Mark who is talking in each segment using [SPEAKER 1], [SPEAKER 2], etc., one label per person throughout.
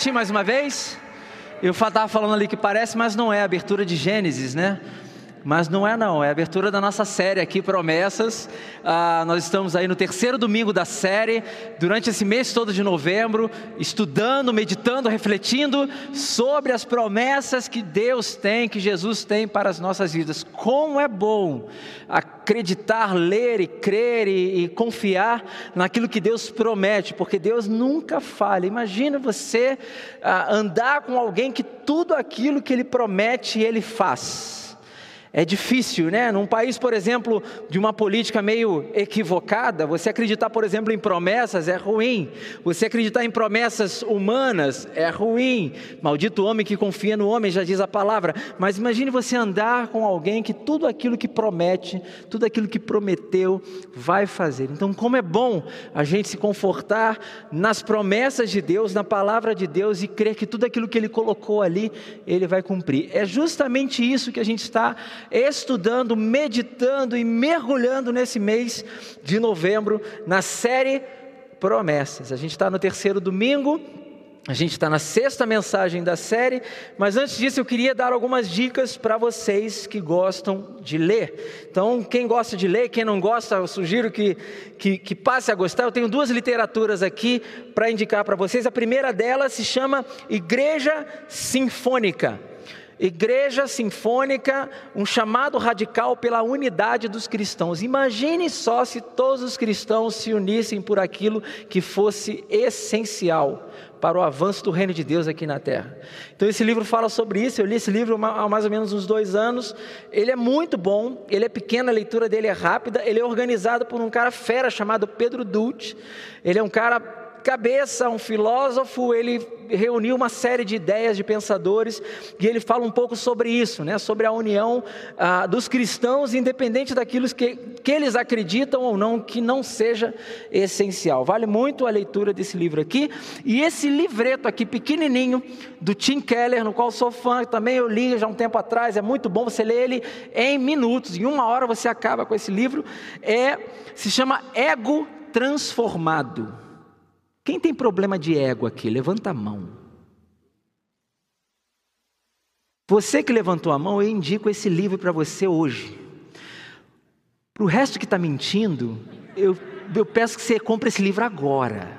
[SPEAKER 1] Noite mais uma vez. Eu estava falando ali que parece, mas não é abertura de Gênesis, né? Mas não é não, é a abertura da nossa série aqui, Promessas. Ah, nós estamos aí no terceiro domingo da série, durante esse mês todo de novembro, estudando, meditando, refletindo sobre as promessas que Deus tem, que Jesus tem para as nossas vidas. Como é bom acreditar, ler e crer e, e confiar naquilo que Deus promete, porque Deus nunca falha. Imagina você ah, andar com alguém que tudo aquilo que Ele promete, Ele faz. É difícil, né? Num país, por exemplo, de uma política meio equivocada, você acreditar, por exemplo, em promessas é ruim. Você acreditar em promessas humanas é ruim. Maldito homem que confia no homem, já diz a palavra. Mas imagine você andar com alguém que tudo aquilo que promete, tudo aquilo que prometeu, vai fazer. Então, como é bom a gente se confortar nas promessas de Deus, na palavra de Deus e crer que tudo aquilo que Ele colocou ali, Ele vai cumprir. É justamente isso que a gente está estudando, meditando e mergulhando nesse mês de novembro na série Promessas. A gente está no terceiro domingo, a gente está na sexta mensagem da série, mas antes disso eu queria dar algumas dicas para vocês que gostam de ler. Então, quem gosta de ler, quem não gosta, eu sugiro que, que, que passe a gostar. Eu tenho duas literaturas aqui para indicar para vocês. A primeira delas se chama Igreja Sinfônica. Igreja Sinfônica, um chamado radical pela unidade dos cristãos. Imagine só se todos os cristãos se unissem por aquilo que fosse essencial para o avanço do reino de Deus aqui na terra. Então, esse livro fala sobre isso. Eu li esse livro há mais ou menos uns dois anos. Ele é muito bom, ele é pequeno, a leitura dele é rápida. Ele é organizado por um cara fera chamado Pedro Dutch. Ele é um cara cabeça, um filósofo, ele reuniu uma série de ideias de pensadores e ele fala um pouco sobre isso, né? sobre a união ah, dos cristãos, independente daquilo que, que eles acreditam ou não, que não seja essencial. Vale muito a leitura desse livro aqui. E esse livreto aqui, pequenininho, do Tim Keller, no qual sou fã, também eu li já um tempo atrás, é muito bom você ler ele em minutos, em uma hora você acaba com esse livro, é, se chama Ego Transformado. Quem tem problema de ego aqui? Levanta a mão. Você que levantou a mão, eu indico esse livro para você hoje. Para o resto que está mentindo, eu, eu peço que você compre esse livro agora.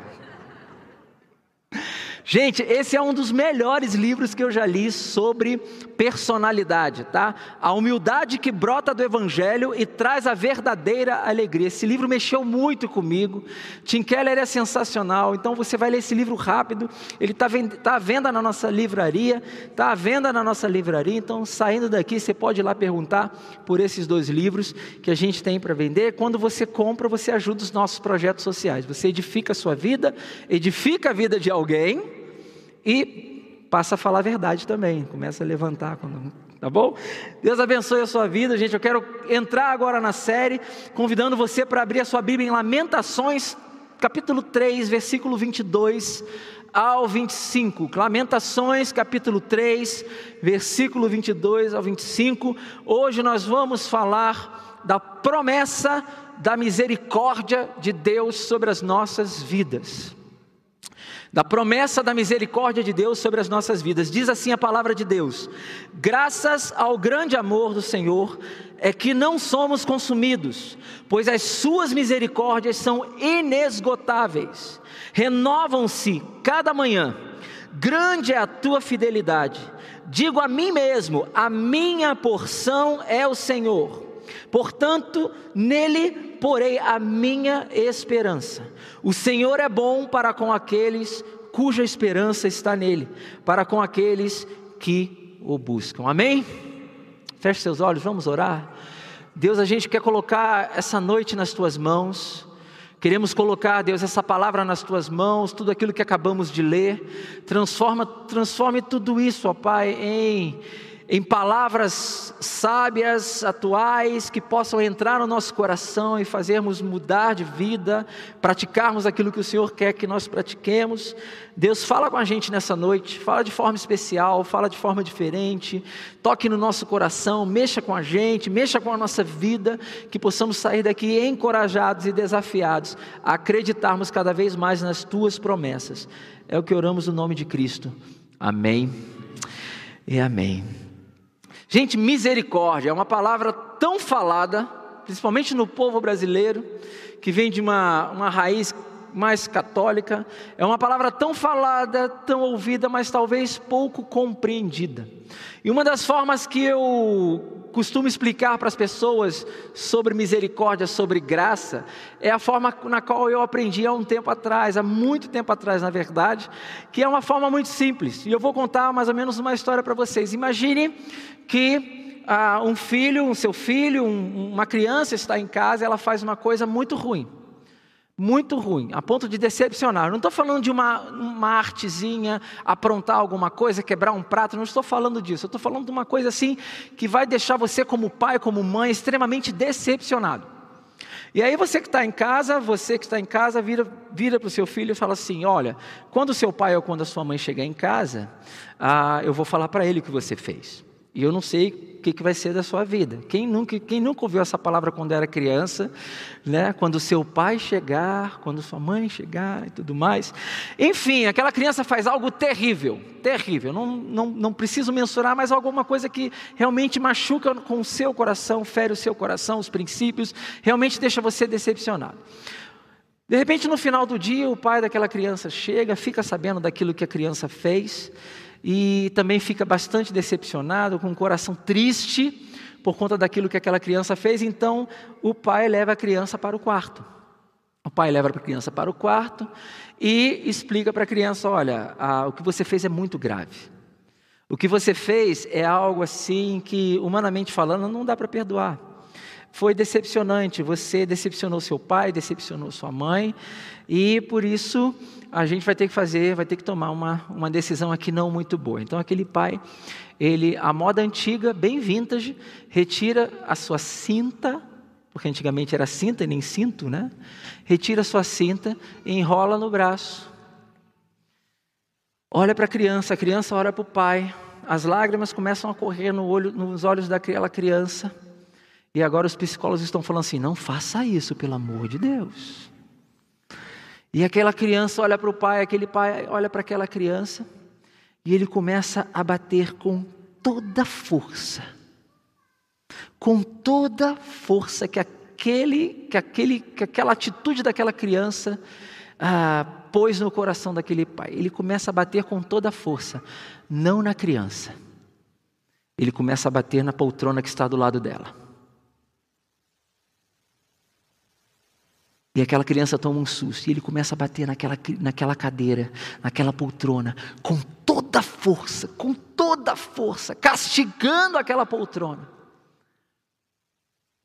[SPEAKER 1] Gente, esse é um dos melhores livros que eu já li sobre personalidade, tá? A humildade que brota do Evangelho e traz a verdadeira alegria. Esse livro mexeu muito comigo. Tim Keller é sensacional, então você vai ler esse livro rápido. Ele está tá à venda na nossa livraria, está à venda na nossa livraria. Então, saindo daqui, você pode ir lá perguntar por esses dois livros que a gente tem para vender. Quando você compra, você ajuda os nossos projetos sociais. Você edifica a sua vida, edifica a vida de alguém e passa a falar a verdade também, começa a levantar quando tá bom? Deus abençoe a sua vida, gente. Eu quero entrar agora na série, convidando você para abrir a sua Bíblia em Lamentações, capítulo 3, versículo 22 ao 25. Lamentações, capítulo 3, versículo 22 ao 25. Hoje nós vamos falar da promessa da misericórdia de Deus sobre as nossas vidas da promessa da misericórdia de Deus sobre as nossas vidas. Diz assim a palavra de Deus: Graças ao grande amor do Senhor é que não somos consumidos, pois as suas misericórdias são inesgotáveis, renovam-se cada manhã. Grande é a tua fidelidade. Digo a mim mesmo: a minha porção é o Senhor. Portanto, nele porei a minha esperança. O Senhor é bom para com aqueles cuja esperança está nele, para com aqueles que o buscam. Amém? Feche seus olhos, vamos orar. Deus, a gente quer colocar essa noite nas tuas mãos. Queremos colocar, Deus, essa palavra nas tuas mãos, tudo aquilo que acabamos de ler. Transforma, transforme tudo isso, ó Pai, em em palavras sábias, atuais, que possam entrar no nosso coração e fazermos mudar de vida, praticarmos aquilo que o Senhor quer que nós pratiquemos. Deus fala com a gente nessa noite, fala de forma especial, fala de forma diferente, toque no nosso coração, mexa com a gente, mexa com a nossa vida, que possamos sair daqui encorajados e desafiados a acreditarmos cada vez mais nas tuas promessas. É o que oramos no nome de Cristo. Amém e amém. Gente, misericórdia é uma palavra tão falada, principalmente no povo brasileiro, que vem de uma, uma raiz mais católica, é uma palavra tão falada, tão ouvida, mas talvez pouco compreendida. E uma das formas que eu costumo explicar para as pessoas sobre misericórdia, sobre graça, é a forma na qual eu aprendi há um tempo atrás, há muito tempo atrás, na verdade, que é uma forma muito simples. E eu vou contar mais ou menos uma história para vocês. Imagine que ah, um filho, um seu filho, um, uma criança está em casa e ela faz uma coisa muito ruim. Muito ruim, a ponto de decepcionar. não estou falando de uma, uma artezinha, aprontar alguma coisa, quebrar um prato, não estou falando disso. Eu estou falando de uma coisa assim que vai deixar você, como pai, como mãe, extremamente decepcionado. E aí você que está em casa, você que está em casa, vira, vira para o seu filho e fala assim: olha, quando seu pai ou quando a sua mãe chegar em casa, ah, eu vou falar para ele o que você fez. E eu não sei que, que vai ser da sua vida. Quem nunca, quem nunca ouviu essa palavra quando era criança, né? quando seu pai chegar, quando sua mãe chegar e tudo mais. Enfim, aquela criança faz algo terrível, terrível. Não, não, não preciso mensurar, mas alguma coisa que realmente machuca com o seu coração, fere o seu coração, os princípios, realmente deixa você decepcionado. De repente, no final do dia, o pai daquela criança chega, fica sabendo daquilo que a criança fez e também fica bastante decepcionado, com o coração triste por conta daquilo que aquela criança fez. Então, o pai leva a criança para o quarto. O pai leva a criança para o quarto e explica para a criança: olha, o que você fez é muito grave. O que você fez é algo assim que, humanamente falando, não dá para perdoar. Foi decepcionante. Você decepcionou seu pai, decepcionou sua mãe, e por isso a gente vai ter que fazer, vai ter que tomar uma, uma decisão aqui não muito boa. Então aquele pai, ele, a moda antiga, bem vintage, retira a sua cinta, porque antigamente era cinta e nem cinto, né? Retira a sua cinta e enrola no braço. Olha para a criança, a criança olha para o pai, as lágrimas começam a correr no olho, nos olhos daquela criança. E agora os psicólogos estão falando assim: não faça isso, pelo amor de Deus. E aquela criança olha para o pai, aquele pai olha para aquela criança, e ele começa a bater com toda força. Com toda força que aquele, que aquele, que aquela atitude daquela criança ah, pôs no coração daquele pai. Ele começa a bater com toda força, não na criança. Ele começa a bater na poltrona que está do lado dela. E aquela criança toma um susto e ele começa a bater naquela, naquela cadeira, naquela poltrona, com toda a força, com toda a força, castigando aquela poltrona.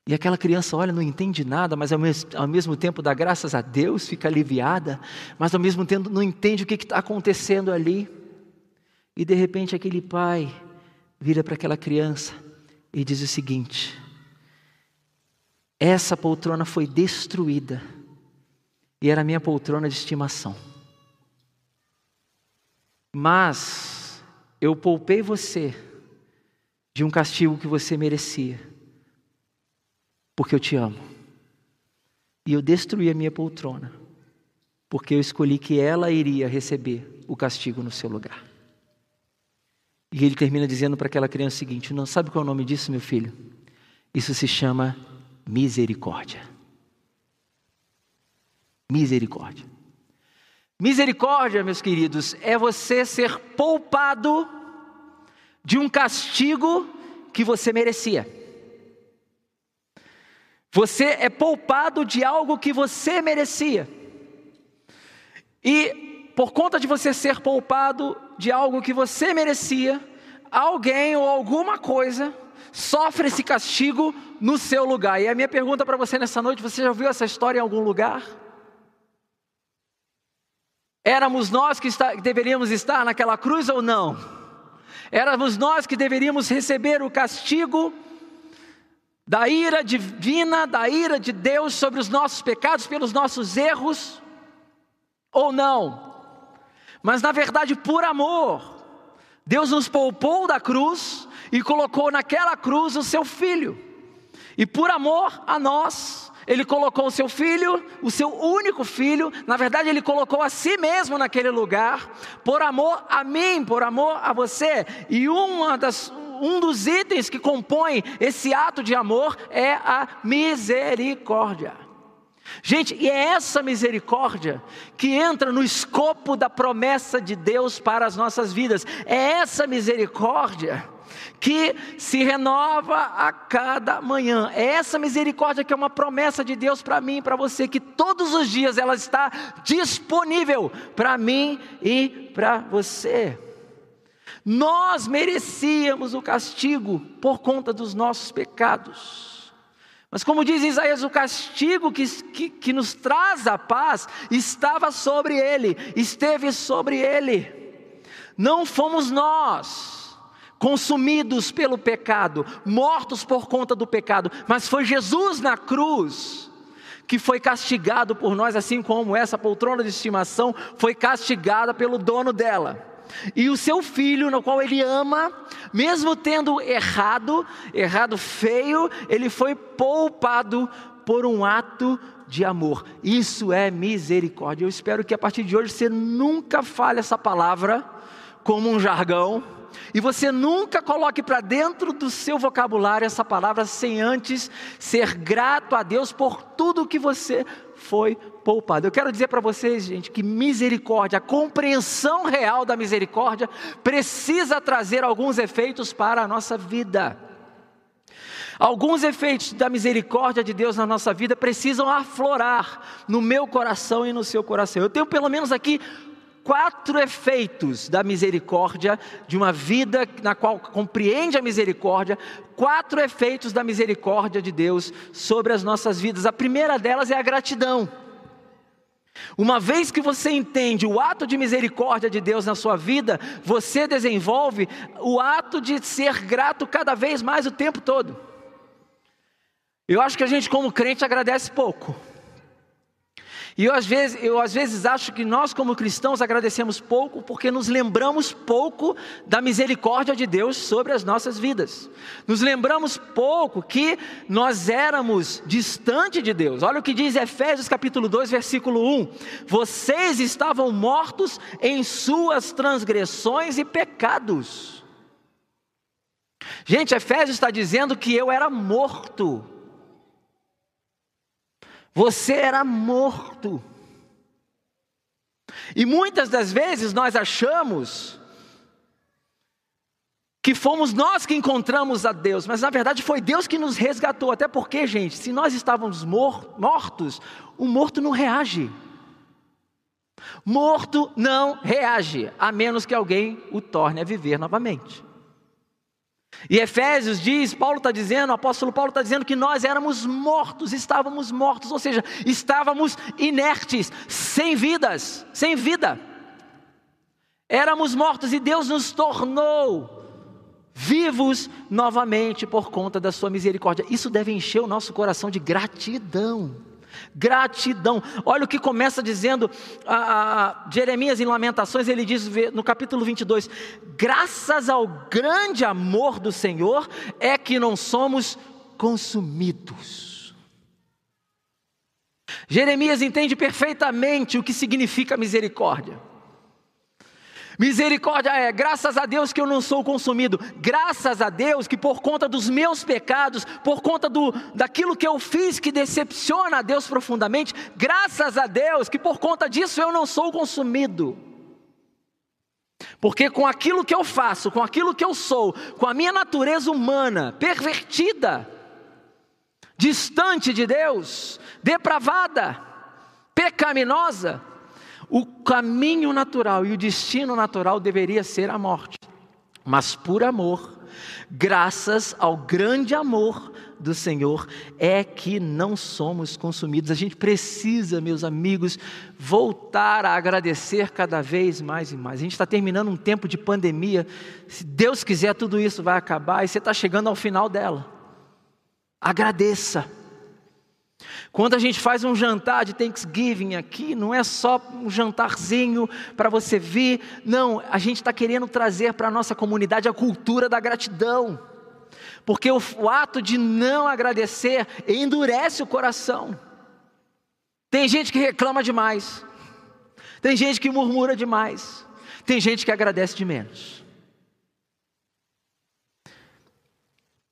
[SPEAKER 1] E aquela criança olha, não entende nada, mas ao mesmo, ao mesmo tempo dá graças a Deus, fica aliviada, mas ao mesmo tempo não entende o que está acontecendo ali. E de repente aquele pai vira para aquela criança e diz o seguinte: essa poltrona foi destruída e era minha poltrona de estimação. Mas eu poupei você de um castigo que você merecia, porque eu te amo. E eu destruí a minha poltrona, porque eu escolhi que ela iria receber o castigo no seu lugar. E ele termina dizendo para aquela criança o seguinte: Não sabe qual é o nome disso, meu filho? Isso se chama misericórdia. Misericórdia. Misericórdia, meus queridos, é você ser poupado de um castigo que você merecia. Você é poupado de algo que você merecia. E por conta de você ser poupado de algo que você merecia, alguém ou alguma coisa sofre esse castigo no seu lugar. E a minha pergunta para você nessa noite: você já ouviu essa história em algum lugar? Éramos nós que está, deveríamos estar naquela cruz ou não? Éramos nós que deveríamos receber o castigo da ira divina, da ira de Deus sobre os nossos pecados, pelos nossos erros, ou não. Mas na verdade, por amor, Deus nos poupou da cruz e colocou naquela cruz o seu filho. E por amor a nós, ele colocou o seu filho, o seu único filho, na verdade, ele colocou a si mesmo naquele lugar, por amor a mim, por amor a você. E uma das, um dos itens que compõe esse ato de amor é a misericórdia. Gente, e é essa misericórdia que entra no escopo da promessa de Deus para as nossas vidas. É essa misericórdia que se renova a cada manhã. É essa misericórdia que é uma promessa de Deus para mim e para você, que todos os dias ela está disponível para mim e para você. Nós merecíamos o castigo por conta dos nossos pecados. Mas, como diz Isaías, o castigo que, que, que nos traz a paz estava sobre ele, esteve sobre ele. Não fomos nós consumidos pelo pecado, mortos por conta do pecado, mas foi Jesus na cruz que foi castigado por nós, assim como essa poltrona de estimação foi castigada pelo dono dela. E o seu filho, no qual ele ama, mesmo tendo errado, errado feio, ele foi poupado por um ato de amor. Isso é misericórdia. Eu espero que a partir de hoje você nunca fale essa palavra como um jargão. E você nunca coloque para dentro do seu vocabulário essa palavra sem antes ser grato a Deus por tudo que você foi poupado. Eu quero dizer para vocês, gente, que misericórdia, a compreensão real da misericórdia, precisa trazer alguns efeitos para a nossa vida. Alguns efeitos da misericórdia de Deus na nossa vida precisam aflorar no meu coração e no seu coração. Eu tenho pelo menos aqui quatro efeitos da misericórdia, de uma vida na qual compreende a misericórdia, quatro efeitos da misericórdia de Deus sobre as nossas vidas. A primeira delas é a gratidão. Uma vez que você entende o ato de misericórdia de Deus na sua vida, você desenvolve o ato de ser grato cada vez mais o tempo todo. Eu acho que a gente, como crente, agradece pouco. E eu às, vezes, eu às vezes acho que nós, como cristãos, agradecemos pouco porque nos lembramos pouco da misericórdia de Deus sobre as nossas vidas. Nos lembramos pouco que nós éramos distante de Deus. Olha o que diz Efésios capítulo 2, versículo 1: Vocês estavam mortos em suas transgressões e pecados. Gente, Efésios está dizendo que eu era morto você era morto. E muitas das vezes nós achamos que fomos nós que encontramos a Deus, mas na verdade foi Deus que nos resgatou. Até porque, gente, se nós estávamos mor mortos, o morto não reage. Morto não reage, a menos que alguém o torne a viver novamente. E Efésios diz, Paulo está dizendo, o apóstolo Paulo está dizendo que nós éramos mortos, estávamos mortos, ou seja, estávamos inertes, sem vidas, sem vida. Éramos mortos e Deus nos tornou vivos novamente por conta da sua misericórdia. Isso deve encher o nosso coração de gratidão. Gratidão. Olha o que começa dizendo a, a, Jeremias em Lamentações, ele diz no capítulo 22: Graças ao grande amor do Senhor é que não somos consumidos. Jeremias entende perfeitamente o que significa misericórdia. Misericórdia é, graças a Deus que eu não sou consumido, graças a Deus que por conta dos meus pecados, por conta do, daquilo que eu fiz que decepciona a Deus profundamente, graças a Deus que por conta disso eu não sou consumido. Porque com aquilo que eu faço, com aquilo que eu sou, com a minha natureza humana pervertida, distante de Deus, depravada, pecaminosa, o caminho natural e o destino natural deveria ser a morte, mas por amor, graças ao grande amor do Senhor é que não somos consumidos. A gente precisa, meus amigos, voltar a agradecer cada vez mais e mais. A gente está terminando um tempo de pandemia. Se Deus quiser, tudo isso vai acabar e você está chegando ao final dela. Agradeça. Quando a gente faz um jantar de Thanksgiving aqui, não é só um jantarzinho para você vir, não, a gente está querendo trazer para a nossa comunidade a cultura da gratidão, porque o, o ato de não agradecer endurece o coração. Tem gente que reclama demais, tem gente que murmura demais, tem gente que agradece de menos.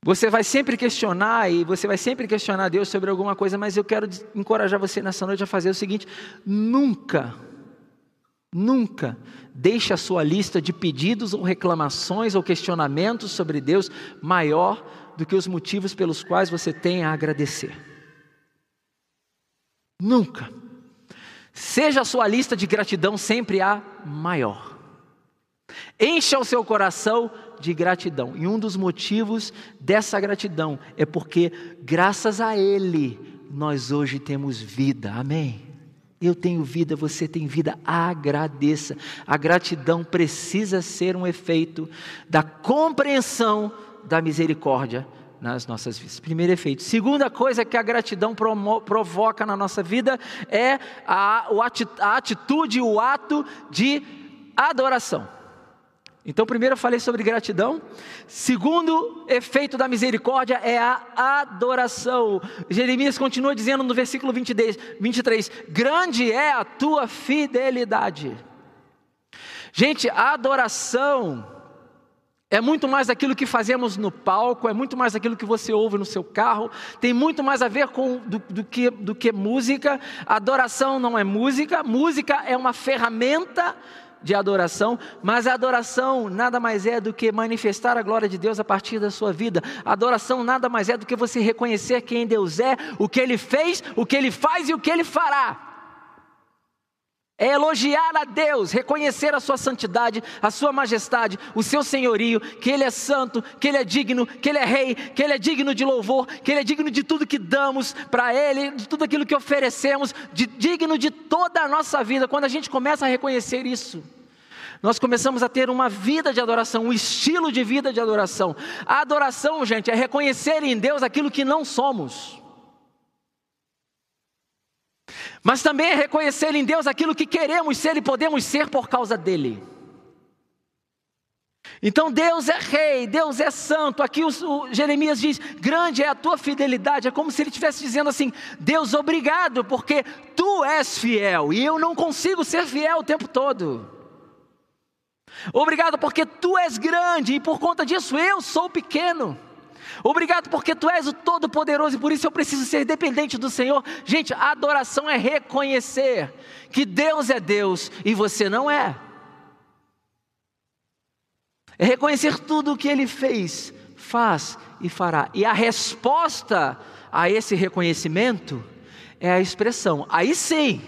[SPEAKER 1] Você vai sempre questionar e você vai sempre questionar Deus sobre alguma coisa, mas eu quero encorajar você nessa noite a fazer o seguinte: nunca, nunca deixe a sua lista de pedidos ou reclamações ou questionamentos sobre Deus maior do que os motivos pelos quais você tem a agradecer. Nunca. Seja a sua lista de gratidão sempre a maior. Encha o seu coração de gratidão. E um dos motivos dessa gratidão é porque, graças a Ele, nós hoje temos vida. Amém? Eu tenho vida, você tem vida, agradeça. A gratidão precisa ser um efeito da compreensão da misericórdia nas nossas vidas. Primeiro efeito. Segunda coisa que a gratidão provoca na nossa vida é a, a atitude, o ato de adoração. Então, primeiro eu falei sobre gratidão. Segundo efeito da misericórdia é a adoração. Jeremias continua dizendo no versículo 23, 23 grande é a tua fidelidade. Gente, a adoração é muito mais aquilo que fazemos no palco, é muito mais aquilo que você ouve no seu carro, tem muito mais a ver com do, do, que, do que música. Adoração não é música, música é uma ferramenta de adoração, mas a adoração nada mais é do que manifestar a glória de Deus a partir da sua vida. A adoração nada mais é do que você reconhecer quem Deus é, o que Ele fez, o que Ele faz e o que Ele fará. É elogiar a Deus, reconhecer a sua santidade, a sua majestade, o seu senhorio, que Ele é santo, que Ele é digno, que Ele é rei, que Ele é digno de louvor, que Ele é digno de tudo que damos para Ele, de tudo aquilo que oferecemos, de, digno de toda a nossa vida. Quando a gente começa a reconhecer isso, nós começamos a ter uma vida de adoração, um estilo de vida de adoração. A adoração, gente, é reconhecer em Deus aquilo que não somos. Mas também é reconhecer em Deus aquilo que queremos ser e podemos ser por causa dele. Então Deus é rei, Deus é santo. Aqui o, o, Jeremias diz: grande é a tua fidelidade. É como se ele estivesse dizendo assim: Deus, obrigado, porque tu és fiel e eu não consigo ser fiel o tempo todo. Obrigado porque tu és grande e por conta disso eu sou pequeno. Obrigado porque tu és o Todo-Poderoso e por isso eu preciso ser dependente do Senhor. Gente, a adoração é reconhecer que Deus é Deus e você não é. É reconhecer tudo o que Ele fez, faz e fará. E a resposta a esse reconhecimento é a expressão. Aí sim,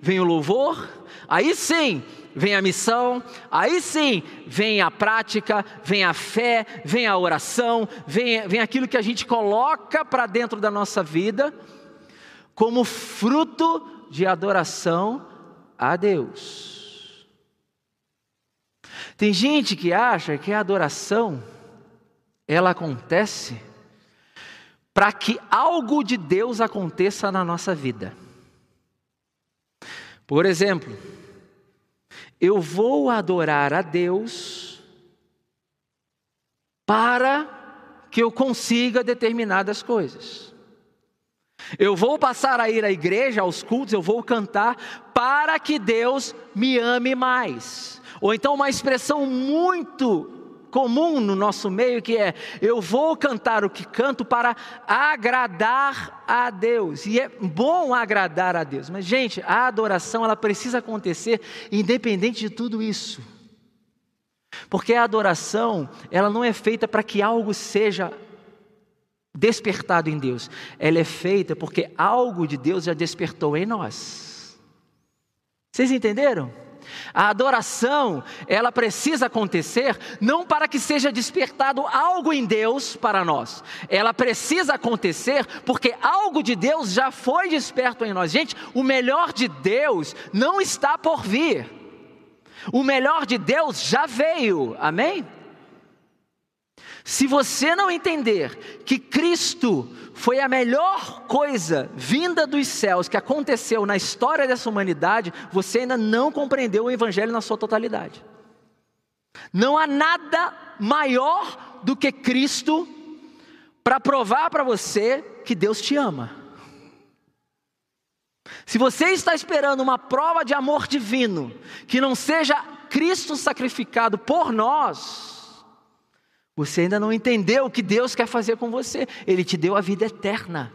[SPEAKER 1] vem o louvor, aí sim, vem a missão, aí sim vem a prática, vem a fé, vem a oração, vem, vem aquilo que a gente coloca para dentro da nossa vida, como fruto de adoração a Deus. Tem gente que acha que a adoração ela acontece para que algo de Deus aconteça na nossa vida. Por exemplo, eu vou adorar a Deus para que eu consiga determinadas coisas. Eu vou passar a ir à igreja, aos cultos, eu vou cantar para que Deus me ame mais. Ou então uma expressão muito comum no nosso meio que é: eu vou cantar o que canto para agradar a Deus. E é bom agradar a Deus, mas gente, a adoração ela precisa acontecer independente de tudo isso. Porque a adoração, ela não é feita para que algo seja despertado em Deus. Ela é feita porque algo de Deus já despertou em nós. Vocês entenderam? A adoração, ela precisa acontecer não para que seja despertado algo em Deus para nós. Ela precisa acontecer porque algo de Deus já foi desperto em nós. Gente, o melhor de Deus não está por vir. O melhor de Deus já veio. Amém? Se você não entender que Cristo foi a melhor coisa vinda dos céus que aconteceu na história dessa humanidade, você ainda não compreendeu o Evangelho na sua totalidade. Não há nada maior do que Cristo para provar para você que Deus te ama. Se você está esperando uma prova de amor divino, que não seja Cristo sacrificado por nós, você ainda não entendeu o que Deus quer fazer com você. Ele te deu a vida eterna.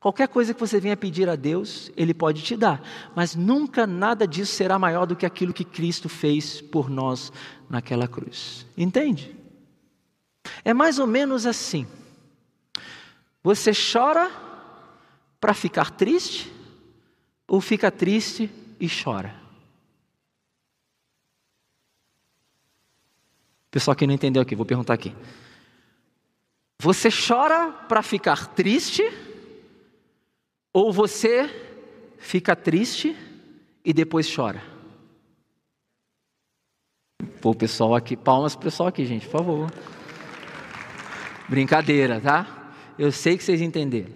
[SPEAKER 1] Qualquer coisa que você venha pedir a Deus, Ele pode te dar, mas nunca nada disso será maior do que aquilo que Cristo fez por nós naquela cruz. Entende? É mais ou menos assim. Você chora para ficar triste, ou fica triste e chora? Pessoal que não entendeu aqui, vou perguntar aqui. Você chora para ficar triste? Ou você fica triste e depois chora? Pô, pessoal aqui, palmas pro pessoal aqui, gente, por favor. Brincadeira, tá? Eu sei que vocês entenderam.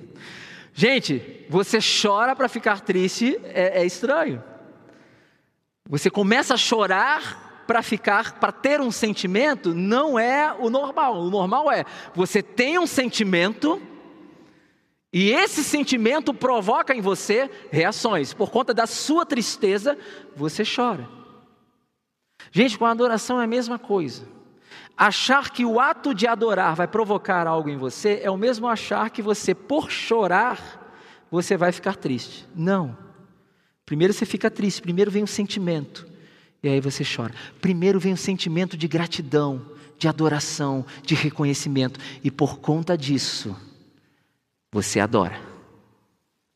[SPEAKER 1] Gente, você chora para ficar triste, é, é estranho. Você começa a chorar para ficar, para ter um sentimento, não é o normal. O normal é você tem um sentimento e esse sentimento provoca em você reações. Por conta da sua tristeza, você chora. Gente, com a adoração é a mesma coisa. Achar que o ato de adorar vai provocar algo em você é o mesmo achar que você, por chorar, você vai ficar triste. Não. Primeiro você fica triste, primeiro vem o sentimento. E aí você chora. Primeiro vem o sentimento de gratidão, de adoração, de reconhecimento. E por conta disso, você adora,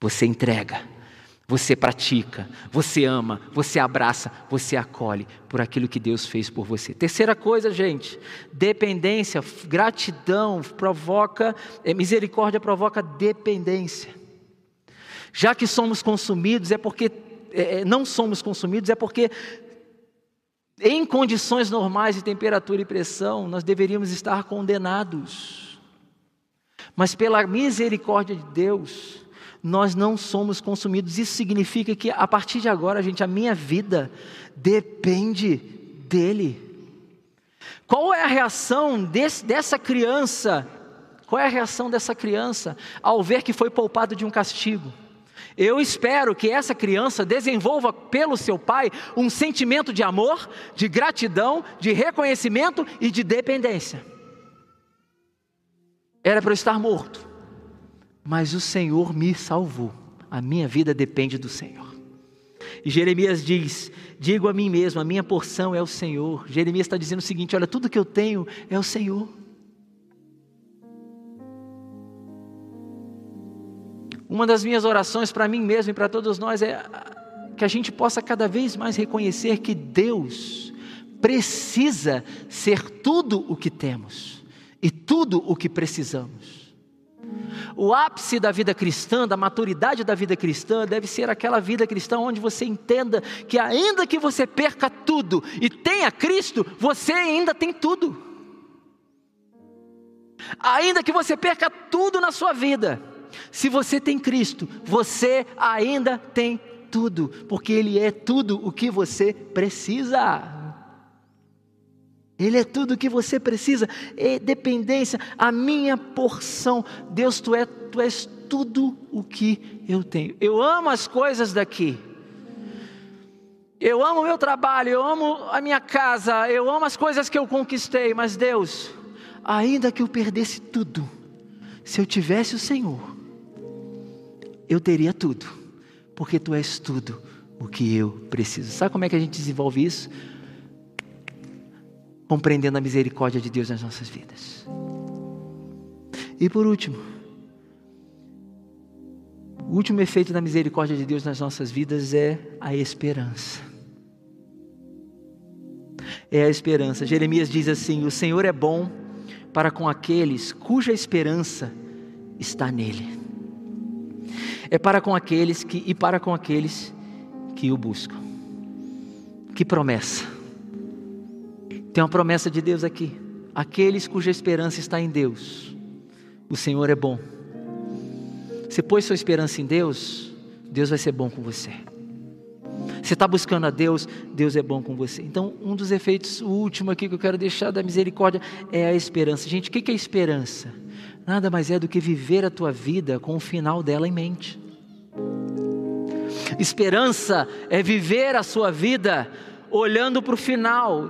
[SPEAKER 1] você entrega, você pratica, você ama, você abraça, você acolhe por aquilo que Deus fez por você. Terceira coisa, gente, dependência, gratidão provoca, é, misericórdia provoca dependência. Já que somos consumidos, é porque é, não somos consumidos, é porque em condições normais de temperatura e pressão, nós deveríamos estar condenados. Mas pela misericórdia de Deus, nós não somos consumidos. Isso significa que a partir de agora, gente, a minha vida depende dele. Qual é a reação desse, dessa criança? Qual é a reação dessa criança ao ver que foi poupado de um castigo? Eu espero que essa criança desenvolva pelo seu pai um sentimento de amor, de gratidão, de reconhecimento e de dependência. Era para eu estar morto, mas o Senhor me salvou. A minha vida depende do Senhor. E Jeremias diz: Digo a mim mesmo, a minha porção é o Senhor. Jeremias está dizendo o seguinte: Olha, tudo que eu tenho é o Senhor. Uma das minhas orações para mim mesmo e para todos nós é que a gente possa cada vez mais reconhecer que Deus precisa ser tudo o que temos e tudo o que precisamos. O ápice da vida cristã, da maturidade da vida cristã, deve ser aquela vida cristã onde você entenda que, ainda que você perca tudo e tenha Cristo, você ainda tem tudo. Ainda que você perca tudo na sua vida, se você tem Cristo, você ainda tem tudo, porque Ele é tudo o que você precisa. Ele é tudo o que você precisa, é dependência, a minha porção. Deus, tu, é, tu és tudo o que eu tenho. Eu amo as coisas daqui. Eu amo o meu trabalho, eu amo a minha casa, eu amo as coisas que eu conquistei, mas Deus, ainda que eu perdesse tudo, se eu tivesse o Senhor, eu teria tudo, porque tu és tudo o que eu preciso. Sabe como é que a gente desenvolve isso? Compreendendo a misericórdia de Deus nas nossas vidas. E por último, o último efeito da misericórdia de Deus nas nossas vidas é a esperança. é a esperança. Jeremias diz assim: O Senhor é bom para com aqueles cuja esperança está nele. É para com aqueles que e para com aqueles que o buscam. Que promessa! Tem uma promessa de Deus aqui. Aqueles cuja esperança está em Deus. O Senhor é bom. Você pôs sua esperança em Deus, Deus vai ser bom com você. Você está buscando a Deus, Deus é bom com você. Então, um dos efeitos, o último aqui que eu quero deixar da misericórdia é a esperança. Gente, o que é esperança? Nada mais é do que viver a tua vida com o final dela em mente. Esperança é viver a sua vida olhando para o final.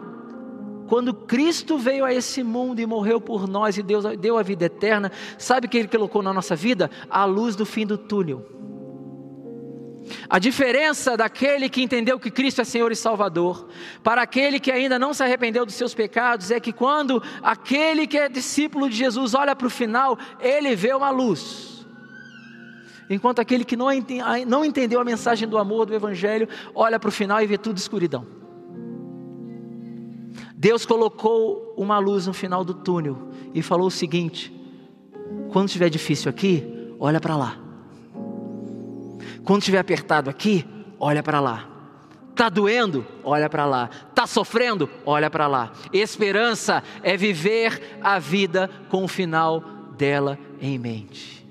[SPEAKER 1] Quando Cristo veio a esse mundo e morreu por nós e Deus deu a vida eterna, sabe o que Ele colocou na nossa vida? A luz do fim do túnel. A diferença daquele que entendeu que Cristo é Senhor e Salvador, para aquele que ainda não se arrependeu dos seus pecados, é que quando aquele que é discípulo de Jesus olha para o final, ele vê uma luz. Enquanto aquele que não entendeu a mensagem do amor do Evangelho, olha para o final e vê tudo escuridão. Deus colocou uma luz no final do túnel e falou o seguinte: quando estiver difícil aqui, olha para lá. Quando estiver apertado aqui, olha para lá. Está doendo? Olha para lá. Está sofrendo? Olha para lá. Esperança é viver a vida com o final dela em mente.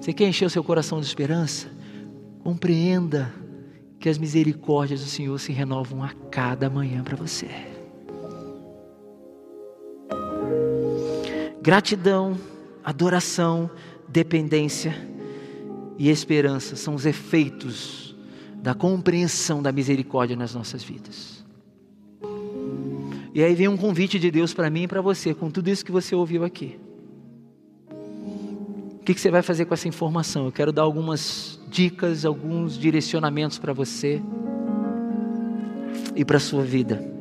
[SPEAKER 1] Você quer encher o seu coração de esperança? Compreenda que as misericórdias do Senhor se renovam a cada manhã para você. Gratidão, adoração, dependência e esperança são os efeitos da compreensão da misericórdia nas nossas vidas. E aí vem um convite de Deus para mim e para você, com tudo isso que você ouviu aqui. O que, você vai fazer com essa informação? Eu quero dar algumas dicas, alguns direcionamentos para você e para a sua vida.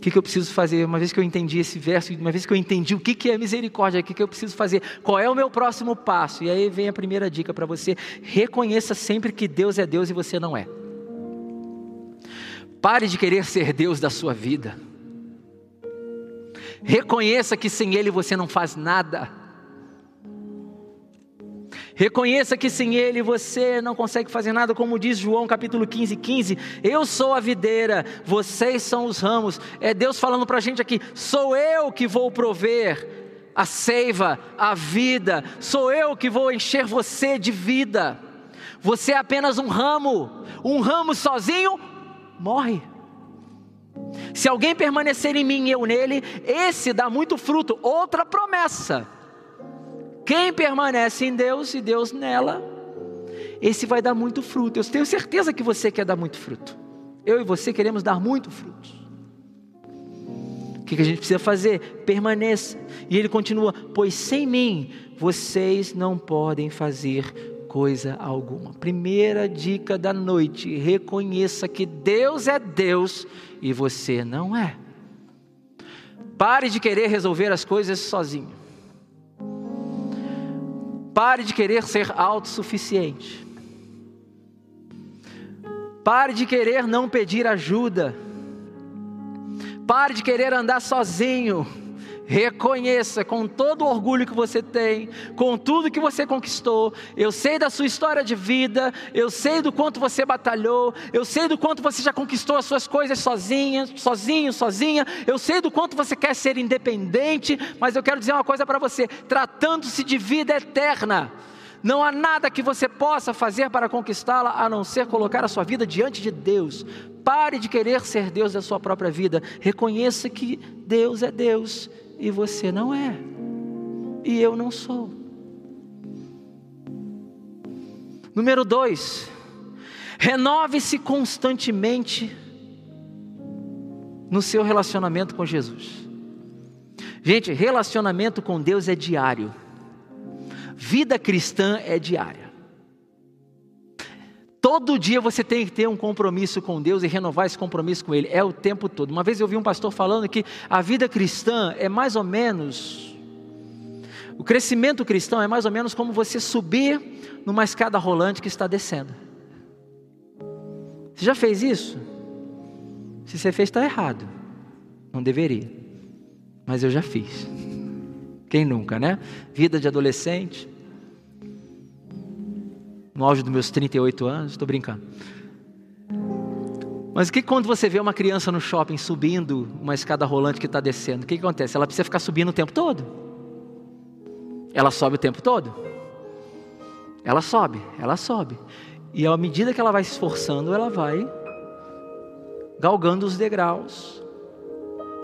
[SPEAKER 1] O que, que eu preciso fazer? Uma vez que eu entendi esse verso, uma vez que eu entendi o que, que é misericórdia, o que, que eu preciso fazer? Qual é o meu próximo passo? E aí vem a primeira dica para você: reconheça sempre que Deus é Deus e você não é. Pare de querer ser Deus da sua vida. Reconheça que sem Ele você não faz nada. Reconheça que sem Ele você não consegue fazer nada, como diz João capítulo 15, 15. Eu sou a videira, vocês são os ramos. É Deus falando para a gente aqui: sou eu que vou prover a seiva, a vida, sou eu que vou encher você de vida. Você é apenas um ramo, um ramo sozinho morre. Se alguém permanecer em mim e eu nele, esse dá muito fruto. Outra promessa. Quem permanece em Deus e Deus nela, esse vai dar muito fruto. Eu tenho certeza que você quer dar muito fruto. Eu e você queremos dar muito fruto. O que a gente precisa fazer? Permaneça. E ele continua: Pois sem mim vocês não podem fazer coisa alguma. Primeira dica da noite: reconheça que Deus é Deus e você não é. Pare de querer resolver as coisas sozinho. Pare de querer ser autossuficiente. Pare de querer não pedir ajuda. Pare de querer andar sozinho. Reconheça com todo o orgulho que você tem, com tudo que você conquistou. Eu sei da sua história de vida, eu sei do quanto você batalhou, eu sei do quanto você já conquistou as suas coisas sozinha, sozinho, sozinha. Eu sei do quanto você quer ser independente, mas eu quero dizer uma coisa para você: tratando-se de vida eterna, não há nada que você possa fazer para conquistá-la a não ser colocar a sua vida diante de Deus. Pare de querer ser Deus da sua própria vida. Reconheça que Deus é Deus e você não é, e eu não sou. Número dois, renove-se constantemente no seu relacionamento com Jesus. Gente, relacionamento com Deus é diário, vida cristã é diária. Todo dia você tem que ter um compromisso com Deus e renovar esse compromisso com Ele, é o tempo todo. Uma vez eu vi um pastor falando que a vida cristã é mais ou menos. O crescimento cristão é mais ou menos como você subir numa escada rolante que está descendo. Você já fez isso? Se você fez, está errado. Não deveria. Mas eu já fiz. Quem nunca, né? Vida de adolescente. No auge dos meus 38 anos, estou brincando. Mas o que quando você vê uma criança no shopping subindo uma escada rolante que está descendo? O que, que acontece? Ela precisa ficar subindo o tempo todo. Ela sobe o tempo todo. Ela sobe, ela sobe. E à medida que ela vai se esforçando, ela vai galgando os degraus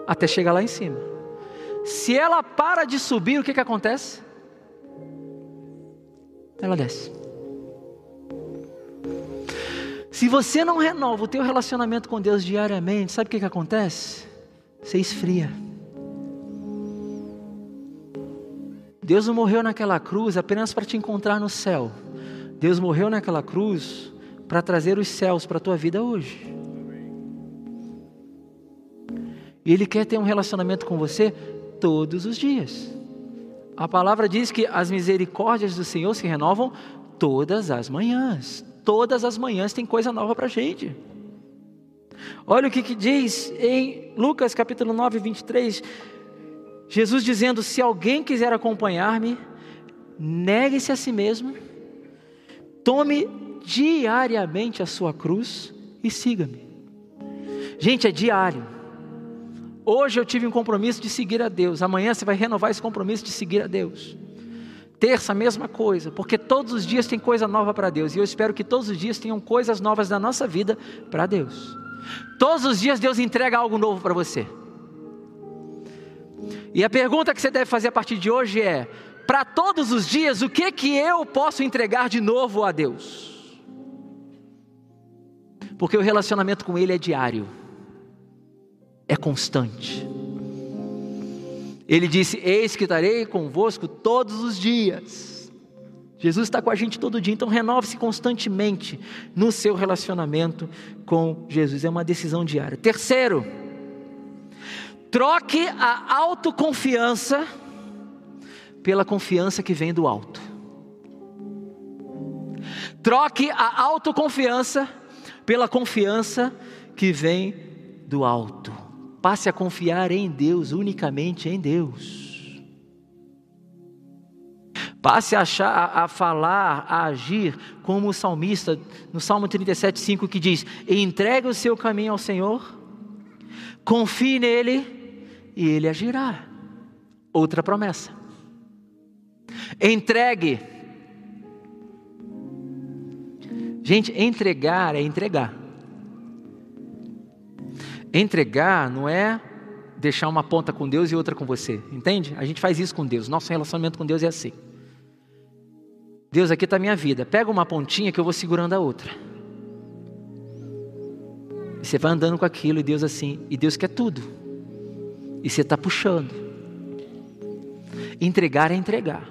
[SPEAKER 1] até chegar lá em cima. Se ela para de subir, o que, que acontece? Ela desce. Se você não renova o teu relacionamento com Deus diariamente, sabe o que, que acontece? Você esfria. Deus não morreu naquela cruz apenas para te encontrar no céu. Deus morreu naquela cruz para trazer os céus para a tua vida hoje. E Ele quer ter um relacionamento com você todos os dias. A palavra diz que as misericórdias do Senhor se renovam todas as manhãs. Todas as manhãs tem coisa nova para a gente. Olha o que, que diz em Lucas capítulo 9, 23. Jesus dizendo: Se alguém quiser acompanhar-me, negue-se a si mesmo, tome diariamente a sua cruz e siga-me. Gente, é diário. Hoje eu tive um compromisso de seguir a Deus. Amanhã você vai renovar esse compromisso de seguir a Deus. Terça, a mesma coisa, porque todos os dias tem coisa nova para Deus. E eu espero que todos os dias tenham coisas novas da nossa vida para Deus. Todos os dias Deus entrega algo novo para você. E a pergunta que você deve fazer a partir de hoje é: para todos os dias, o que que eu posso entregar de novo a Deus? Porque o relacionamento com Ele é diário é constante. Ele disse: Eis que estarei convosco todos os dias. Jesus está com a gente todo dia, então renove-se constantemente no seu relacionamento com Jesus. É uma decisão diária. Terceiro, troque a autoconfiança pela confiança que vem do alto. Troque a autoconfiança pela confiança que vem do alto. Passe a confiar em Deus, unicamente em Deus. Passe a, achar, a, falar, a agir como o salmista no Salmo 37, 5 que diz: entregue o seu caminho ao Senhor, confie nele e ele agirá. Outra promessa. Entregue. Gente, entregar é entregar. Entregar não é deixar uma ponta com Deus e outra com você, entende? A gente faz isso com Deus, nosso relacionamento com Deus é assim. Deus, aqui está a minha vida, pega uma pontinha que eu vou segurando a outra. E você vai andando com aquilo, e Deus assim, e Deus quer tudo, e você está puxando. Entregar é entregar.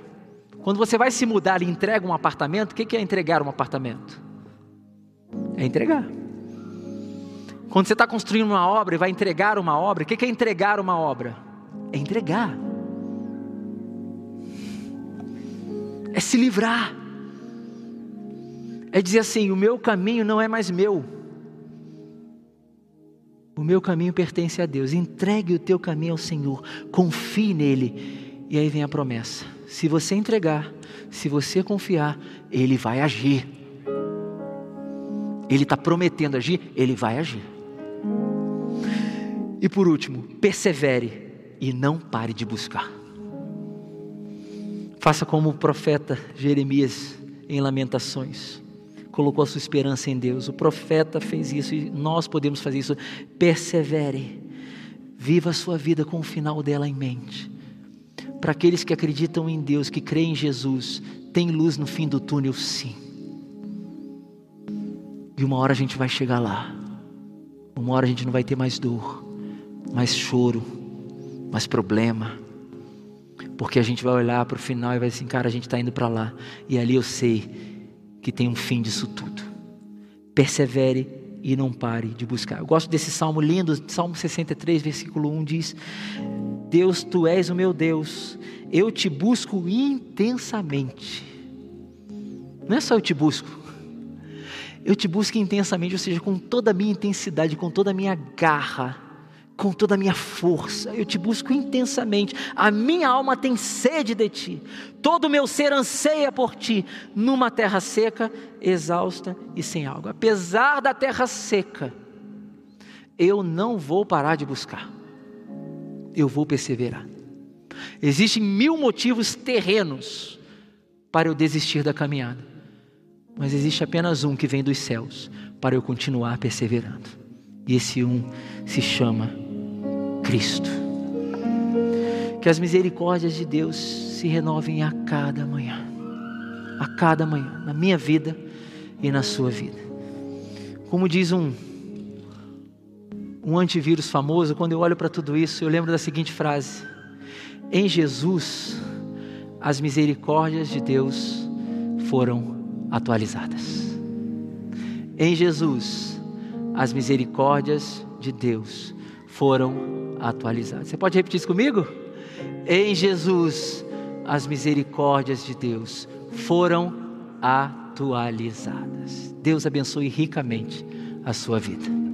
[SPEAKER 1] Quando você vai se mudar e entrega um apartamento, o que é entregar um apartamento? É entregar. Quando você está construindo uma obra e vai entregar uma obra, o que é entregar uma obra? É entregar. É se livrar. É dizer assim: o meu caminho não é mais meu. O meu caminho pertence a Deus. Entregue o teu caminho ao Senhor. Confie nele. E aí vem a promessa: se você entregar, se você confiar, Ele vai agir. Ele está prometendo agir, Ele vai agir. E por último, persevere e não pare de buscar. Faça como o profeta Jeremias em Lamentações. Colocou a sua esperança em Deus. O profeta fez isso e nós podemos fazer isso. Persevere. Viva a sua vida com o final dela em mente. Para aqueles que acreditam em Deus, que creem em Jesus, tem luz no fim do túnel, sim. E uma hora a gente vai chegar lá. Uma hora a gente não vai ter mais dor mais choro, mais problema. Porque a gente vai olhar para o final e vai assim, cara, a gente está indo para lá. E ali eu sei que tem um fim disso tudo. Persevere e não pare de buscar. Eu gosto desse salmo lindo, Salmo 63, versículo 1 diz: Deus, tu és o meu Deus, eu te busco intensamente. Não é só eu te busco, eu te busco intensamente, ou seja, com toda a minha intensidade, com toda a minha garra, com toda a minha força, eu te busco intensamente. A minha alma tem sede de ti, todo o meu ser anseia por ti, numa terra seca, exausta e sem água. Apesar da terra seca, eu não vou parar de buscar, eu vou perseverar. Existem mil motivos terrenos para eu desistir da caminhada, mas existe apenas um que vem dos céus para eu continuar perseverando, e esse um se chama Cristo. Que as misericórdias de Deus se renovem a cada manhã, a cada manhã, na minha vida e na sua vida. Como diz um um antivírus famoso, quando eu olho para tudo isso, eu lembro da seguinte frase: Em Jesus, as misericórdias de Deus foram atualizadas. Em Jesus, as misericórdias de Deus foram atualizadas. Você pode repetir isso comigo? Em Jesus, as misericórdias de Deus foram atualizadas. Deus abençoe ricamente a sua vida.